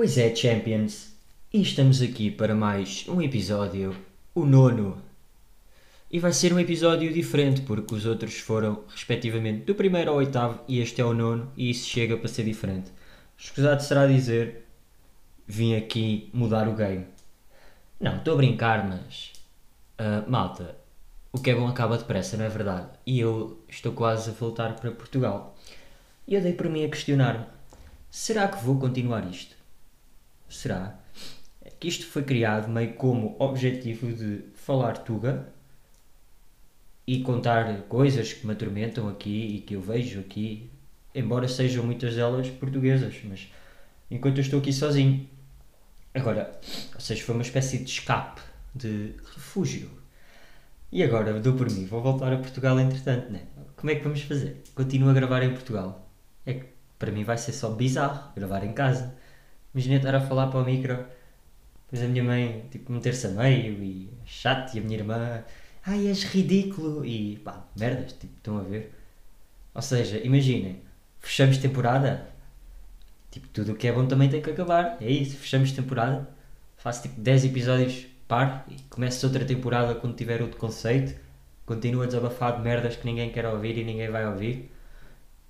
Pois é, Champions, e estamos aqui para mais um episódio, o nono. E vai ser um episódio diferente, porque os outros foram, respectivamente, do primeiro ao oitavo, e este é o nono, e isso chega para ser diferente. Escusado será dizer, vim aqui mudar o game. Não, estou a brincar, mas. ah, malta, o que é bom acaba depressa, não é verdade? E eu estou quase a voltar para Portugal. E eu dei por mim a questionar-me: será que vou continuar isto? Será? Que isto foi criado meio como objetivo de falar tuga e contar coisas que me atormentam aqui e que eu vejo aqui, embora sejam muitas delas portuguesas, mas enquanto eu estou aqui sozinho. Agora, ou seja, foi uma espécie de escape, de refúgio. E agora, dou por mim, vou voltar a Portugal entretanto, né? Como é que vamos fazer? Continuo a gravar em Portugal. É que para mim vai ser só bizarro gravar em casa. Imagina estar a falar para o micro, depois a minha mãe tipo, meter-se a meio e chato, e a minha irmã, ai és ridículo, e pá, merdas, tipo, estão a ver? Ou seja, imaginem, fechamos temporada, tipo, tudo o que é bom também tem que acabar, é isso, fechamos temporada, faço tipo 10 episódios par e começo outra temporada quando tiver outro conceito, continuo a desabafar de merdas que ninguém quer ouvir e ninguém vai ouvir,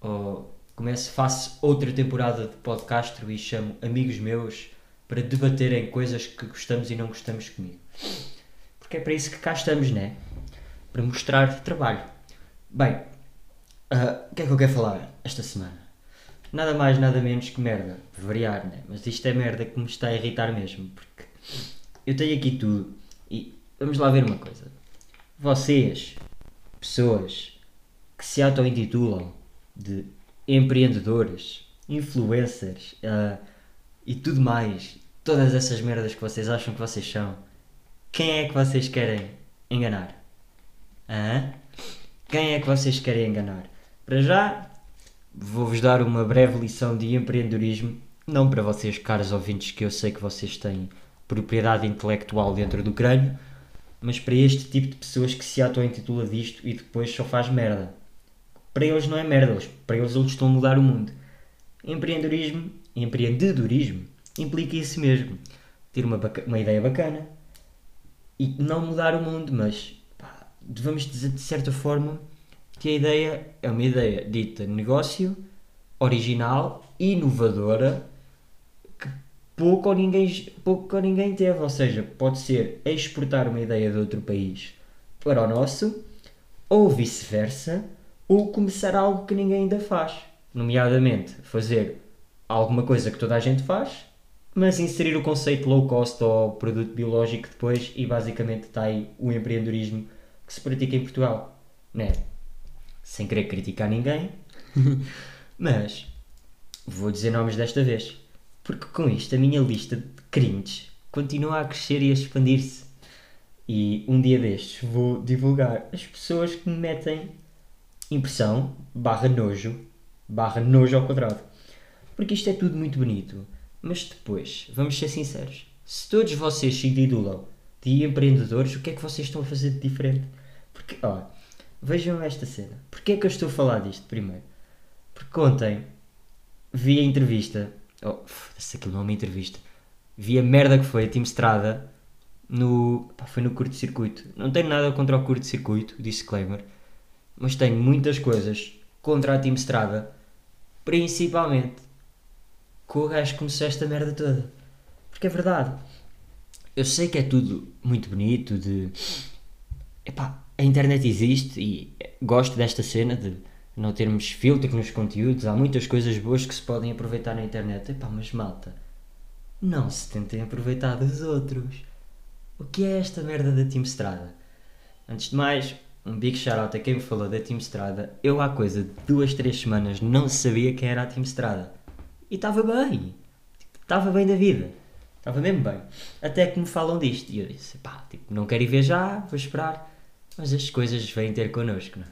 ou começo, faço outra temporada de podcast e chamo amigos meus para debaterem coisas que gostamos e não gostamos comigo. Porque é para isso que cá estamos, né? Para mostrar trabalho. Bem, ah, o que é que eu quero falar esta semana? Nada mais, nada menos que merda. Por variar, né? Mas isto é merda que me está a irritar mesmo. Porque eu tenho aqui tudo. E vamos lá ver uma coisa. Vocês, pessoas que se auto-intitulam de empreendedores, influencers ah, e tudo mais, todas essas merdas que vocês acham que vocês são, quem é que vocês querem enganar? Quem é que vocês querem enganar? Para já, vou-vos dar uma breve lição de empreendedorismo, não para vocês, caros ouvintes, que eu sei que vocês têm propriedade intelectual dentro do crânio, mas para este tipo de pessoas que se auto-intitula disto e depois só faz merda. Para eles não é merda, eles- para eles eles estão a mudar o mundo. Empreendedorismo, empreendedorismo implica isso mesmo. Ter uma, uma ideia bacana e não mudar o mundo, mas pá, vamos dizer de certa forma que a ideia é uma ideia dita negócio, original, inovadora, que pouco ou ninguém, pouco ou ninguém teve. Ou seja, pode ser exportar uma ideia de outro país para o nosso, ou vice-versa, ou começar algo que ninguém ainda faz. Nomeadamente, fazer alguma coisa que toda a gente faz, mas inserir o conceito low cost ou produto biológico depois e basicamente está aí o empreendedorismo que se pratica em Portugal. Né? Sem querer criticar ninguém, mas vou dizer nomes desta vez, porque com isto a minha lista de crimes continua a crescer e a expandir-se. E um dia destes vou divulgar as pessoas que me metem impressão, barra nojo, barra nojo ao quadrado. Porque isto é tudo muito bonito. Mas depois, vamos ser sinceros, se todos vocês se intitulam de empreendedores, o que é que vocês estão a fazer de diferente? Porque, ó, vejam esta cena. Porquê é que eu estou a falar disto primeiro? Porque ontem vi a entrevista, oh, foda-se, aquilo não é uma entrevista, vi a merda que foi a Team Strada no, pá, foi no curto-circuito. Não tenho nada contra o curto-circuito, disclaimer, mas tenho muitas coisas contra a Team Strada, principalmente com o gajo que começou esta merda toda. Porque é verdade. Eu sei que é tudo muito bonito de... Epá, a internet existe e gosto desta cena de não termos filtro nos conteúdos. Há muitas coisas boas que se podem aproveitar na internet. Epá, mas malta, não se tentem aproveitar dos outros. O que é esta merda da Team Strada? Antes de mais, um big shout-out a quem me falou da Team Strada. Eu há coisa de duas, três semanas não sabia quem era a Team Strada. E estava bem. Tipo, Estava bem da vida. Estava mesmo bem. Até que me falam disto. E eu disse, pá, tipo, não quero ir ver já, vou esperar. Mas as coisas vêm ter connosco, não é?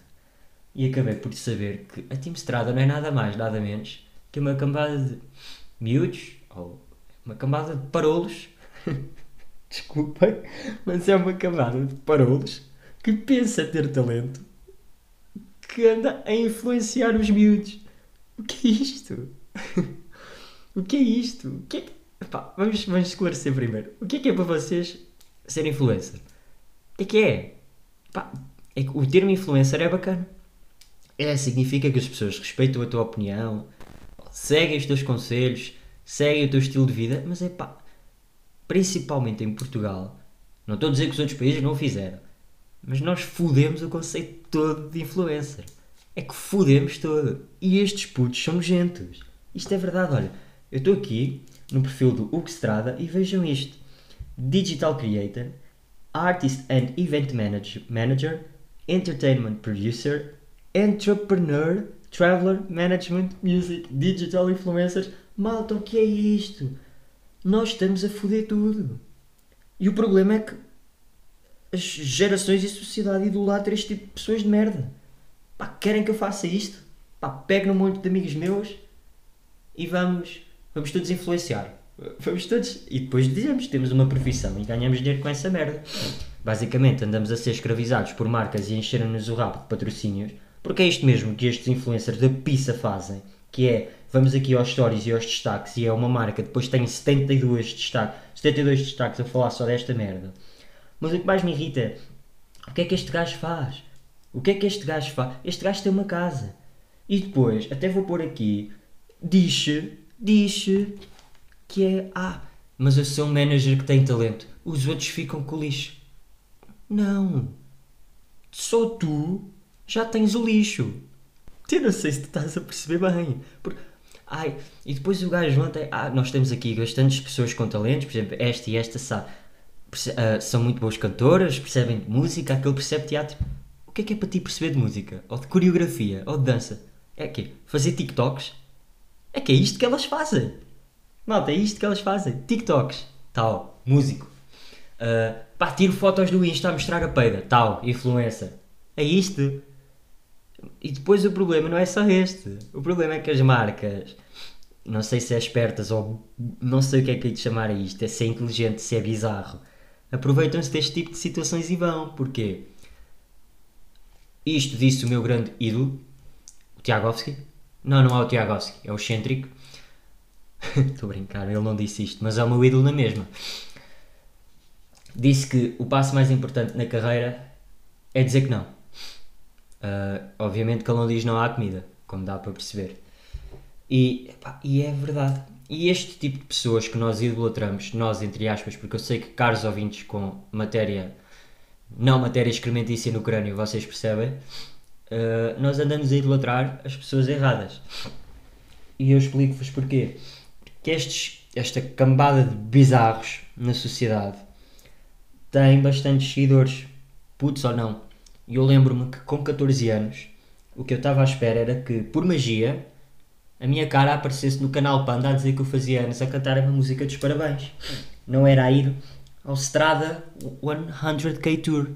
E acabei por saber que a Team Strada não é nada mais, nada menos que uma cambada de miúdos, ou uma cambada de parolos. Desculpem, mas é uma cambada de parolos que pensa ter talento, que anda a influenciar os miúdos. O que é isto? o que é isto? O que é que, Pá, vamos, vamos esclarecer primeiro. O que é que é para vocês ser influencer? O que é que é? Pá, é que o termo influencer é bacana. É, significa que as pessoas respeitam a tua opinião, seguem os teus conselhos, seguem o teu estilo de vida, mas é pá, principalmente em Portugal, não estou a dizer que os outros países não o fizeram, mas nós fudemos o conceito todo de influencer. É que fudemos todo. E estes putos são nojentos. Isto é verdade, olha. Eu estou aqui no perfil do Hugo Estrada e vejam isto. Digital Creator, Artist and Event Manager, manager Entertainment Producer, Entrepreneur, Traveler, Management, Music, Digital Influencers. Malta, o que é isto? Nós estamos a foder tudo. E o problema é que as gerações e a sociedade idolatram este tipo de pessoas de merda. Pá, querem que eu faça isto? Pá, pego num monte de amigos meus e vamos, vamos todos influenciar. Vamos todos. E depois dizemos que temos uma profissão e ganhamos dinheiro com essa merda. Basicamente, andamos a ser escravizados por marcas e encherem-nos o rabo de patrocínios, porque é isto mesmo que estes influencers da pizza fazem, que é, vamos aqui aos stories e aos destaques, e é uma marca, depois tem 72 destaques, 72 destaques a falar só desta merda. Mas o que mais me irrita é, o que é que este gajo faz? O que é que este gajo faz? Este gajo tem uma casa. E depois, até vou pôr aqui, diz diz que é, ah, mas eu sou um manager que tem talento. Os outros ficam com o lixo. Não. Só tu já tens o lixo. Eu não sei se tu estás a perceber bem. Porque, ai, e depois o gajo ontem, ah, nós temos aqui bastantes pessoas com talentos, por exemplo, esta e esta sabe, uh, são muito boas cantoras, percebem de música, aquele percebe teatro. O que é que é para ti perceber de música? Ou de coreografia? Ou de dança? É que Fazer TikToks? É que é isto que elas fazem. Malta, é isto que elas fazem. TikToks. Tal. Músico. Uh, pá, tiro fotos do Insta a mostrar a peida. Tal. Influencer. É isto. E depois o problema não é só este. O problema é que as marcas, não sei se é espertas ou não sei o que é que é de chamar a isto, é se é inteligente, se é bizarro, aproveitam-se deste tipo de situações e vão. Porquê? Isto disse o meu grande ídolo, o Tiagovski. Não, não é o Tiagovski, é o excêntrico. Estou a brincar, ele não disse isto, mas é o meu ídolo na mesma. Disse que o passo mais importante na carreira é dizer que não. Uh, obviamente que ele não diz não há comida, como dá para perceber. E, epá, e é verdade. E este tipo de pessoas que nós idolatramos, nós entre aspas, porque eu sei que caros ouvintes com matéria, não matéria excrementícia no crânio, vocês percebem, uh, nós andamos a idolatrar as pessoas erradas. E eu explico-vos porquê. Que estes, esta cambada de bizarros na sociedade tem bastantes seguidores, putos ou não. E eu lembro-me que com 14 anos, o que eu estava à espera era que, por magia, a minha cara aparecesse no canal Panda a dizer que eu fazia anos a cantar a música dos parabéns. Não era a ir ao Strada 100k Tour.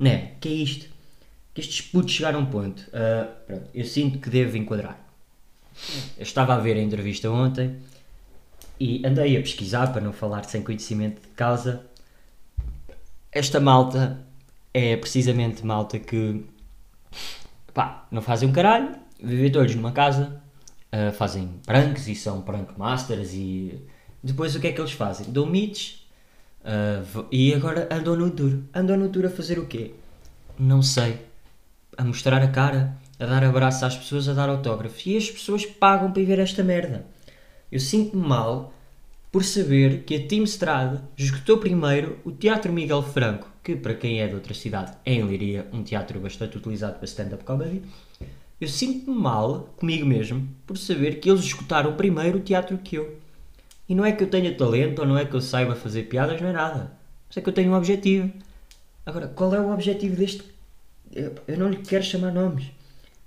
Né? Que é isto? Que estes putos chegaram a um ponto. Uh, pronto, eu sinto que devo enquadrar. Eu estava a ver a entrevista ontem e andei a pesquisar para não falar sem conhecimento de causa. Esta malta é precisamente malta que pá, não fazem um caralho, vivem todos numa casa, uh, fazem pranks e são prank masters e depois o que é que eles fazem? Dão meets uh, e agora andam no tour. Andam no tour a fazer o quê? Não sei. A mostrar a cara, a dar abraço às pessoas, a dar autógrafos. E as pessoas pagam para ver esta merda. Eu sinto-me mal por saber que a Team Strada esgotou primeiro o Teatro Miguel Franco, que para quem é de outra cidade é em Liria, um teatro bastante utilizado para stand-up comedy, eu sinto-me mal comigo mesmo por saber que eles escutaram primeiro o teatro que eu. E não é que eu tenha talento ou não é que eu saiba fazer piadas, não é nada. Mas é que eu tenho um objetivo. Agora, qual é o objetivo deste. Eu, eu não lhe quero chamar nomes.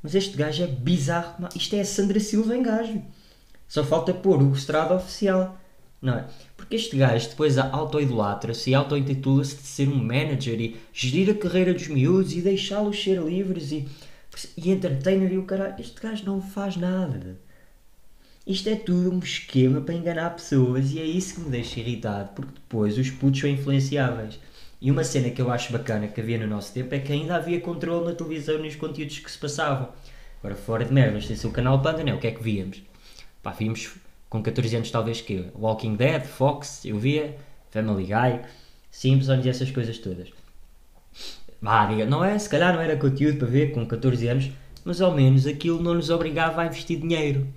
Mas este gajo é bizarro. Isto é a Sandra Silva em gajo. Só falta pôr o estrada oficial. Não é? Porque este gajo depois auto-idolatra-se e auto-intitula-se de ser um manager e gerir a carreira dos miúdos e deixá-los ser livres e e entertainer e o caralho. Este gajo não faz nada. Isto é tudo um esquema para enganar pessoas e é isso que me deixa irritado, porque depois os putos são influenciáveis. E uma cena que eu acho bacana que havia no nosso tempo é que ainda havia controle na televisão nos conteúdos que se passavam. Agora, fora de merdas, tem o canal Panda, não, o que é que víamos? Pá, víamos Com 14 anos, talvez que Walking Dead, Fox, eu via, Family Guy, Simpsons e essas coisas todas. Vá, diga, não é, se calhar não era conteúdo para ver com 14 anos, mas ao menos aquilo não nos obrigava a investir dinheiro.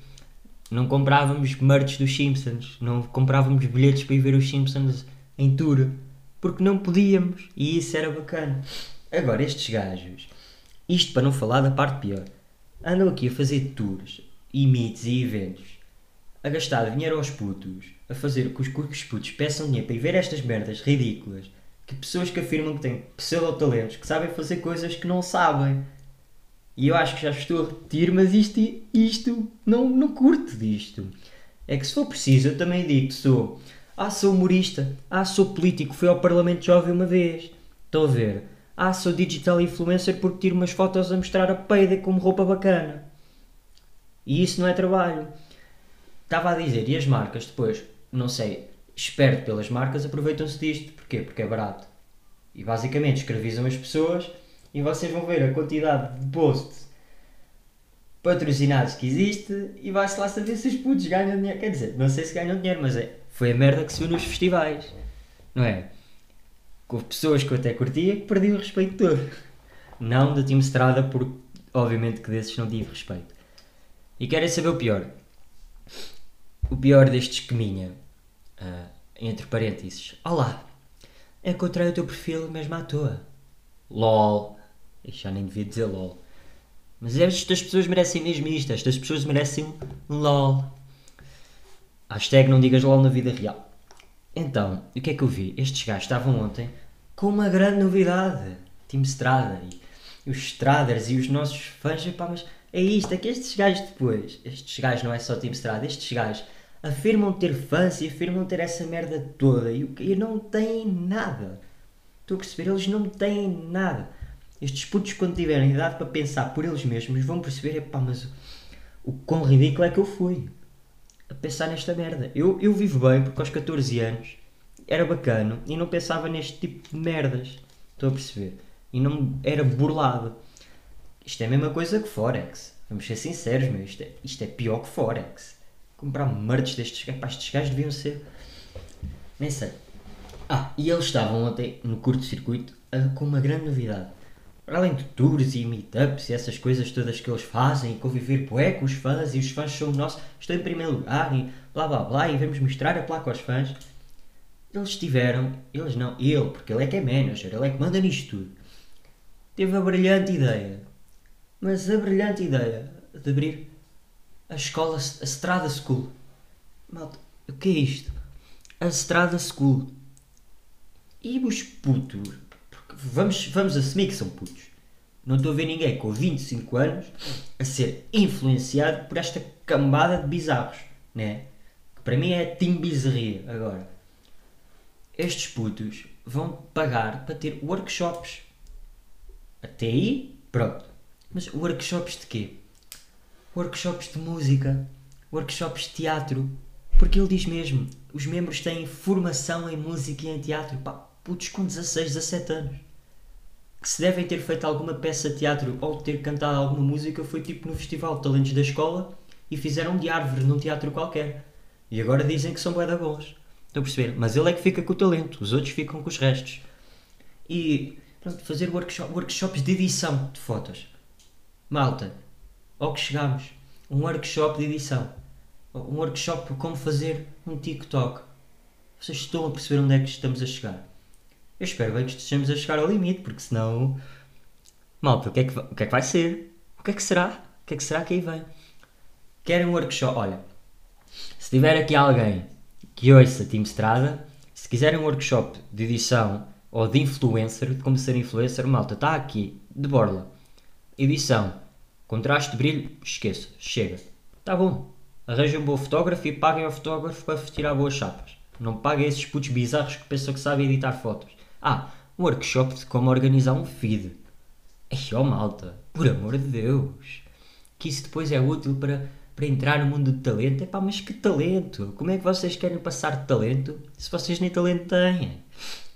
Não comprávamos merch dos Simpsons, não comprávamos bilhetes para ir ver os Simpsons em tour, porque não podíamos e isso era bacana. Agora, estes gajos, isto para não falar da parte pior, andam aqui a fazer tours e meets e eventos, a gastar dinheiro aos putos, a fazer com que os putos peçam dinheiro para ir ver estas merdas ridículas, que pessoas que afirmam que têm pseudo-talentos, que sabem fazer coisas que não sabem. E eu acho que já estou a repetir, mas isto, isto não, não curto disto. É que se for preciso, eu também digo sou. Ah, sou humorista. Ah, sou político. Fui ao Parlamento Jovem uma vez. Estão a ver? Ah, sou digital influencer porque tiro umas fotos a mostrar a peida como roupa bacana. E isso não é trabalho. Estava a dizer, e as marcas depois, não sei, esperto pelas marcas, aproveitam-se disto. Porquê? Porque é barato. E basicamente escravizam as pessoas e vocês vão ver a quantidade de posts patrocinados que existe e vai-se lá saber se os putos ganham dinheiro. Quer dizer, não sei se ganham dinheiro, mas é, foi a merda que se viu nos festivais, não é? Com pessoas que eu até curtia que perdi o respeito todo. Não da Team Estrada, porque obviamente que desses não tive respeito. E querem saber o pior? O pior deste esqueminha, uh, entre parênteses, olá, encontrei o teu perfil mesmo à toa. LOL. Eu já nem devia dizer LOL. Mas estas pessoas merecem mesmo isto. Estas pessoas merecem LOL. Hashtag não digas LOL na vida real. Então, o que é que eu vi? Estes gajos estavam ontem com uma grande novidade. Team Strada e, os Straders e os nossos fãs. Epá, mas é isto, é que estes gajos depois, estes gajos não é só Team Strada, estes gajos afirmam ter fãs e afirmam ter essa merda toda e, e não têm nada. Estou a perceber? Eles não têm nada. Estes putos, quando tiverem idade para pensar por eles mesmos, vão perceber: epá, mas o, o quão ridículo é que eu fui a pensar nesta merda. Eu, eu vivo bem porque aos 14 anos era bacana e não pensava neste tipo de merdas. Estou a perceber? E não era burlado. Isto é a mesma coisa que Forex. Vamos ser sinceros, meu. Isto é, isto é pior que Forex. Comprar merch destes gajos. Estes gajos deviam ser. Nem sei. Ah, e eles estavam ontem no curto-circuito com uma grande novidade. Para além de tours e meetups e essas coisas todas que eles fazem, e conviver poé com os fãs e os fãs são nossos, estou em primeiro lugar e blá blá blá e vamos mostrar a placa aos fãs. Eles tiveram, eles não, ele, porque ele é que é manager, ele é que manda nisto tudo. Teve a brilhante ideia, mas a brilhante ideia de abrir a escola, a Strada School. Malta, o que é isto? A Strada School e os putos, vamos, vamos assumir que são putos. Não estou a ver ninguém com 25 anos a ser influenciado por esta cambada de bizarros, né? Que para mim é team bizarria agora. Estes putos vão pagar para ter workshops. Até aí, pronto. Mas workshops de quê? Workshops de música, workshops de teatro. Porque ele diz mesmo, os membros têm formação em música e em teatro. Pá, putos com 16, 17 anos que se devem ter feito alguma peça de teatro ou ter cantado alguma música foi tipo no Festival de Talentos da escola e fizeram de árvore num teatro qualquer. E agora dizem que são bué da bons. Estão a perceber? Mas ele é que fica com o talento, os outros ficam com os restos. E pronto, fazer workshop, workshops de edição de fotos. Malta, ao que chegamos, um workshop de edição. Um workshop como fazer um TikTok. Vocês estão a perceber onde é que estamos a chegar? Eu espero bem que estejamos a chegar ao limite, porque senão. Malta, o que, é que, o que é que vai ser? O que é que será? O que é que será que aí vem? Querem um workshop? Olha, se tiver aqui alguém que ouça Team Estrada, se quiserem um workshop de edição ou de influencer, de como ser influencer, malta, está aqui, de borla. Edição, contraste brilho, esqueça, chega. Está bom. Arranjem um bom fotógrafo e paguem ao fotógrafo para tirar boas chapas. Não paguem esses putos bizarros que pensam que sabem editar fotos. Ah, um workshop de como organizar um feed. Ai, oh malta, por amor de Deus. Que isso depois é útil para, para entrar no mundo do talento. Epá, mas que talento? Como é que vocês querem passar de talento se vocês nem talento têm?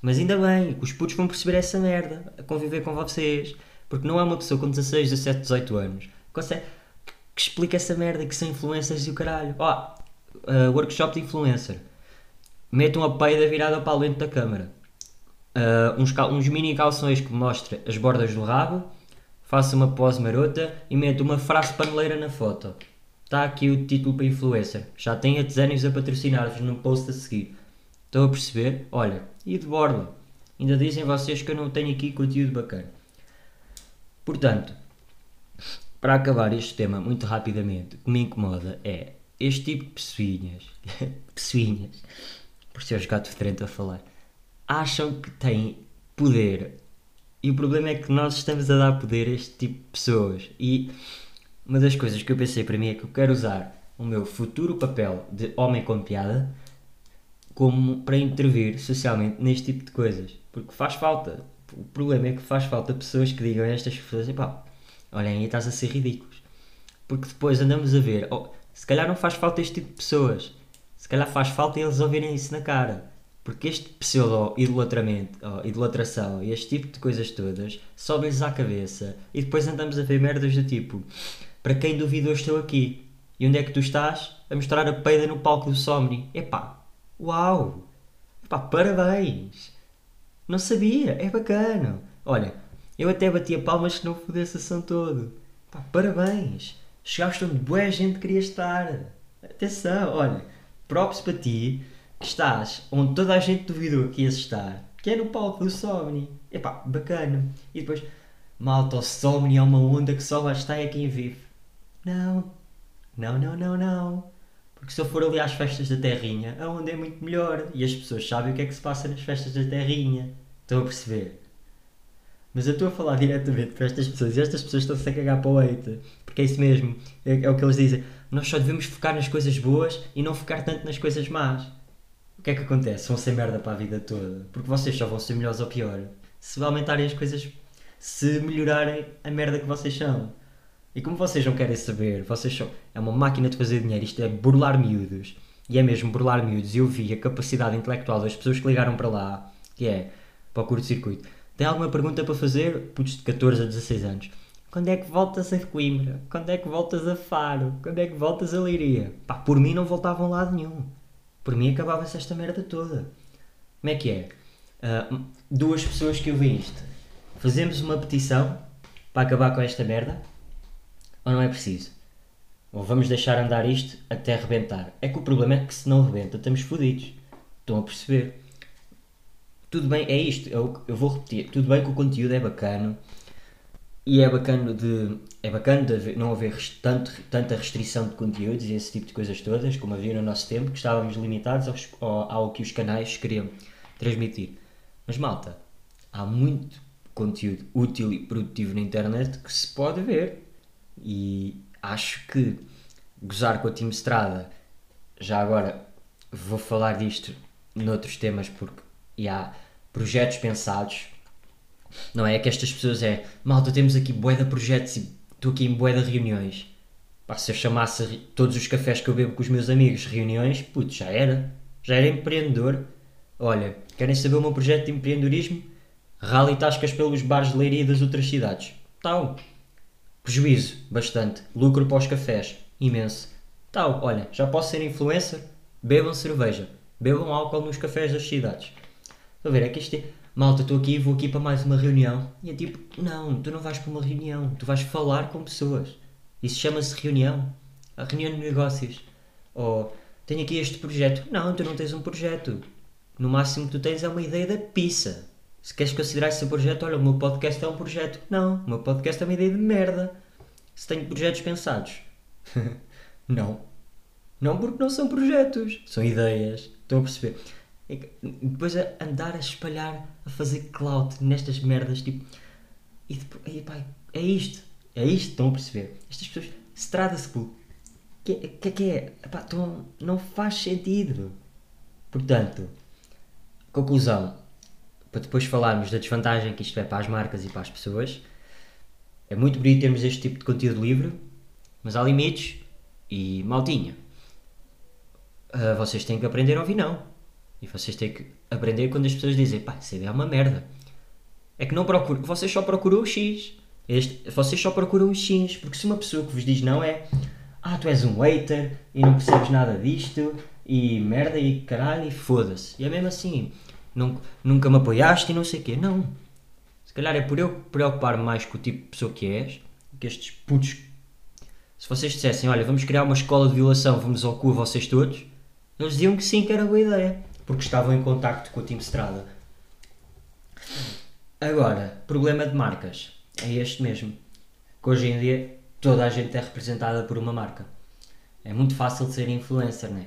Mas ainda bem, os putos vão perceber essa merda, a conviver com vocês. Porque não há uma pessoa com 16, 17, 18 anos consegue, que explica essa merda, que são influências e o caralho. Ó, oh, uh, workshop de influencer. Mete uma peida virada para a lente da câmara. Uh, uns, uns mini calções que mostra as bordas do rabo. Faça uma pose marota e mete uma frase paneleira na foto. Está aqui o título para influencer. Já tem a Tesanos a patrocinar-vos no post a seguir. Estão a perceber? Olha, e de borda. Ainda dizem vocês que eu não tenho aqui conteúdo bacana. Portanto, para acabar este tema muito rapidamente, o que me incomoda é este tipo de pessoinhas, pessoinhas, por ser gatos de a falar, acham que têm poder. E o problema é que nós estamos a dar poder a este tipo de pessoas. E uma das coisas que eu pensei para mim é que eu quero usar o meu futuro papel de homem com piada como para intervir socialmente neste tipo de coisas. Porque faz falta. O problema é que faz falta pessoas que digam a estas pessoas: pá, olhem aí, estás a ser ridículos. Porque depois andamos a ver, oh, se calhar não faz falta este tipo de pessoas. Se calhar faz falta eles ouvirem isso na cara. Porque este pseudo-idolatramento, oh, idolatração e este tipo de coisas todas sobe-lhes à cabeça e depois andamos a ver merdas do tipo: para quem duvidou, estou aqui. E onde é que tu estás? A mostrar a peida no palco do Somni. Epá, uau! Epá, parabéns! Não sabia, é bacana. Olha, eu até batia palmas se não fudesse a sessão todo. Pá, parabéns! Chegaste onde boa gente queria estar. Atenção, olha, props para ti que estás onde toda a gente duvidou que ias estar, que é no palco do Somni. Epá, bacana. E depois, malta, o Somni é uma onda que só lá está é quem vive. Não, não, não, não, não. Porque se eu for ali às festas da Terrinha, a onda é muito melhor e as pessoas sabem o que é que se passa nas festas da Terrinha. Estão a perceber? Mas eu estou a falar diretamente para estas pessoas e estas pessoas estão-se a cagar para o leite. Porque é isso mesmo. É, é, o que eles dizem. Nós só devemos focar nas coisas boas e não focar tanto nas coisas más. O que é que acontece? Vão ser merda para a vida toda. Porque vocês só vão ser melhores ou pior se aumentarem as coisas. Se melhorarem a merda que vocês são. E como vocês não querem saber, vocês são. É uma máquina de fazer dinheiro, isto é burlar miúdos. E é mesmo burlar miúdos. E eu vi a capacidade intelectual das pessoas que ligaram para lá, que é para o curto-circuito. Tem alguma pergunta para fazer? Putos de 14 a 16 anos. Quando é que voltas a Coimbra? Quando é que voltas a Faro? Quando é que voltas a Leiria? Pá, por mim não voltavam lado nenhum. Por mim acabava-se esta merda toda. Como é que é? Uh, duas pessoas que eu vi isto. Fazemos uma petição para acabar com esta merda ou não é preciso? Ou vamos deixar andar isto até arrebentar? É que o problema é que se não rebenta estamos fodidos. Estão a perceber? Tudo bem, é isto, eu, eu vou repetir. Tudo bem que o conteúdo é bacana e é bacana de, é bacana de haver, não haver tanto, tanta restrição de conteúdos e esse tipo de coisas todas, como havia no nosso tempo, que estávamos limitados aos, ao, ao que os canais queriam transmitir. Mas malta, há muito conteúdo útil e produtivo na internet que se pode ver e acho que gozar com a Team Strada, já agora vou falar disto noutros temas porque há projetos pensados. Não é que estas pessoas é malta, temos aqui bué de projetos e estou aqui em bué de reuniões. Pá, se eu chamasse todos os cafés que eu bebo com os meus amigos reuniões, putz, já era. Já era empreendedor. Olha, querem saber o meu projeto de empreendedorismo? Rally tascas pelos bares de leiria das outras cidades. Tal. Prejuízo, bastante. Lucro para os cafés, imenso. Tal, olha, já posso ser influencer? Bebam cerveja. Bebam álcool nos cafés das cidades. Estão a ver? É que isto é. Malta, estou aqui, vou aqui para mais uma reunião. E é tipo, não, tu não vais para uma reunião. Tu vais falar com pessoas. Isso chama-se reunião. A reunião de negócios. Ou, tenho aqui este projeto. Não, tu não tens um projeto. No máximo que tu tens é uma ideia da pizza. Se queres considerar esse projeto, olha, o meu podcast é um projeto. Não, o meu podcast é uma ideia de merda. Se tenho projetos pensados. não. Não porque não são projetos, são ideias. Estão a perceber? É que, depois a andar a espalhar, a fazer clout nestas merdas, tipo. E depois, e, pá, é isto. É isto, estão a perceber? Estas pessoas. Strada School. Que, que, que é? Epá, não faz sentido. Portanto, conclusão para depois falarmos da desvantagem que isto é para as marcas e para as pessoas. É muito bonito termos este tipo de conteúdo livre, mas há limites e maltinha. Uh, vocês têm que aprender a ouvir não. E vocês têm que aprender quando as pessoas dizem, pá, essa é uma merda. É que não procuro, vocês só procuram o X. Este, vocês só procuram o X, porque se uma pessoa que vos diz não é, ah, tu és um hater e não percebes nada disto e merda e caralho e foda-se. E é mesmo assim, nunca, me apoiaste e não sei o quê. Não. Se calhar é por eu preocupar-me mais com o tipo de pessoa que és, que estes putos. Se vocês dissessem, olha, vamos criar uma escola de violação, vamos ao cu vocês todos, eles diziam que sim, que era boa ideia, porque estavam em contacto com o time Strada. Agora, problema de marcas é este mesmo. Que hoje em dia toda a gente é representada por uma marca. É muito fácil de ser influencer, não é?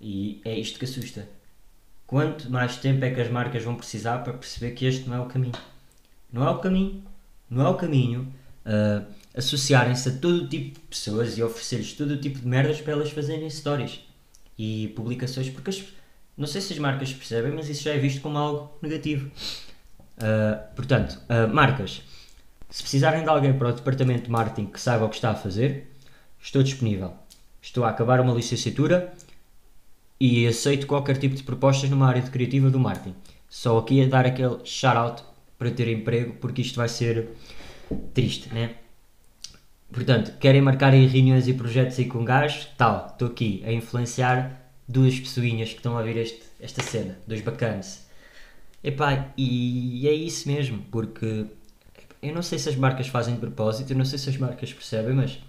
E é isto que assusta. Quanto mais tempo é que as marcas vão precisar para perceber que este não é o caminho? Não é o caminho. Não é o caminho uh, associarem-se a todo tipo de pessoas e oferecer-lhes todo tipo de merdas para elas fazerem stories e publicações, porque as, não sei se as marcas percebem, mas isso já é visto como algo negativo. Uh, portanto, uh, marcas, se precisarem de alguém para o departamento de marketing que saiba o que está a fazer, estou disponível. Estou a acabar uma licenciatura e aceito qualquer tipo de propostas numa área de criativa do marketing. Só aqui a dar aquele shout-out para ter emprego, porque isto vai ser triste, né? Portanto, querem marcar aí reuniões e projetos aí com gajos? Tal, estou aqui a influenciar duas pessoinhas que estão a ver este, esta cena, dois bacanas. Epá, e é isso mesmo, porque eu não sei se as marcas fazem de propósito, eu não sei se as marcas percebem, mas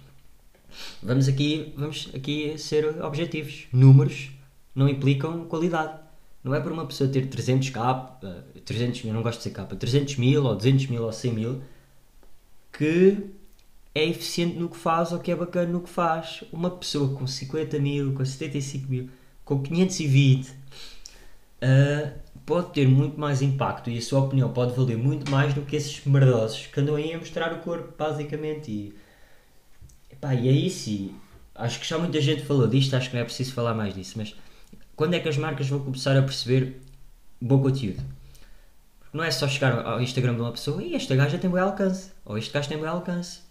vamos aqui, vamos aqui ser objetivos. Números não implicam qualidade. Não é por uma pessoa ter 300k, 300 mil, não gosto de ser capa, 300 mil ou 200 mil ou 100 mil que é eficiente no que faz ou que é bacana no que faz. Uma pessoa com 50 mil, com 75 mil, com 520 uh, ah, pode ter muito mais impacto e a sua opinião pode valer muito mais do que esses merdosos que andam aí a mostrar o corpo, basicamente. E, epá, e é isso. E acho que já muita gente falou disto, acho que não é preciso falar mais disso, mas quando é que as marcas vão começar a perceber bom conteúdo? Porque não é só chegar ao Instagram de uma pessoa e esta gaja tem bom alcance, ou este gajo tem bom alcance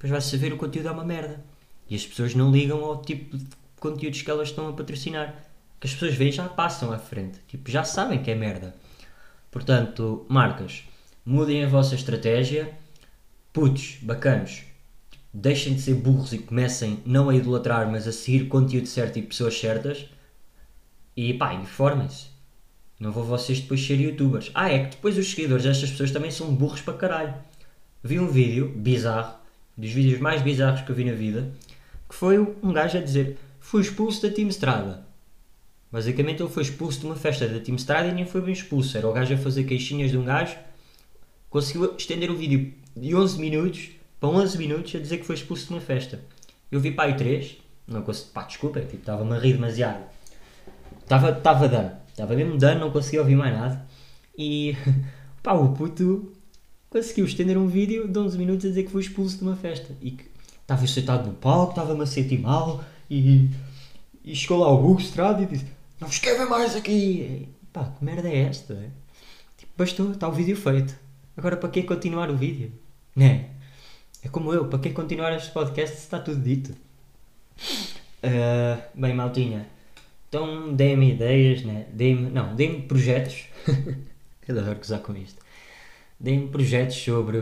depois vai saber o conteúdo é uma merda. E as pessoas não ligam ao tipo de conteúdos que elas estão a patrocinar. Que as pessoas veem já passam à frente. Tipo, já sabem que é merda. Portanto, marcas, mudem a vossa estratégia. Putos, bacanos, deixem de ser burros e comecem não a idolatrar, mas a seguir conteúdo certo e pessoas certas. E pá, informem-se. Não vou vocês depois ser youtubers. Ah, é que depois os seguidores destas pessoas também são burros para caralho. Vi um vídeo bizarro dos vídeos mais bizarros que eu vi na vida, que foi um gajo a dizer fui expulso da Team Strada. Basicamente ele foi expulso de uma festa da Team Strada e nem foi bem expulso. Era o gajo a fazer queixinhas de um gajo, conseguiu estender o vídeo de 11 minutos para 11 minutos a dizer que foi expulso de uma festa. Eu vi aí 3, não consegui, pá, desculpa, tipo, estava-me a rir demasiado. Estava, estava dano, estava mesmo dano, não conseguia ouvir mais nada. E pá, o puto conseguiu estender um vídeo de 11 minutos a dizer que foi expulso de uma festa e que estava sentado no palco, estava-me a sentir mal e, e chegou lá o Hugo Estrada e disse: Não escreva mais aqui! E, pá, que merda é esta? Tipo, bastou, está o vídeo feito. Agora para que continuar o vídeo? Né? É como eu, para que continuar este podcast se está tudo dito? Uh, bem, maltinha. Então deem-me ideias, né? Deem-me, não, deem-me projetos. eu adoro gozar com isto deem projetos sobre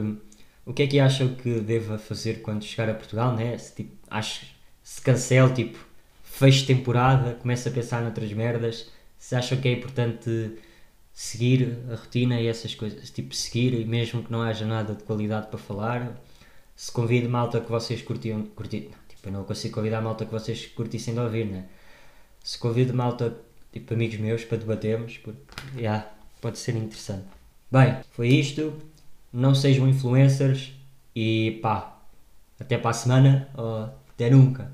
o que é que acham que deva fazer quando chegar a Portugal, né? Se, tipo, acho, se cancela, tipo, fecho temporada, começa a pensar noutras merdas, se acham que é importante seguir a rotina e essas coisas, tipo, seguir, mesmo que não haja nada de qualidade para falar, se convido malta que vocês curtiam, curti, não, tipo, eu não consigo convidar malta que vocês curtissem de ouvir, né? Se convido malta, tipo, amigos meus para debatermos, porque, yeah, pode ser interessante. Bem, foi isto. Não sejam influencers e pá, até para a semana ou até nunca.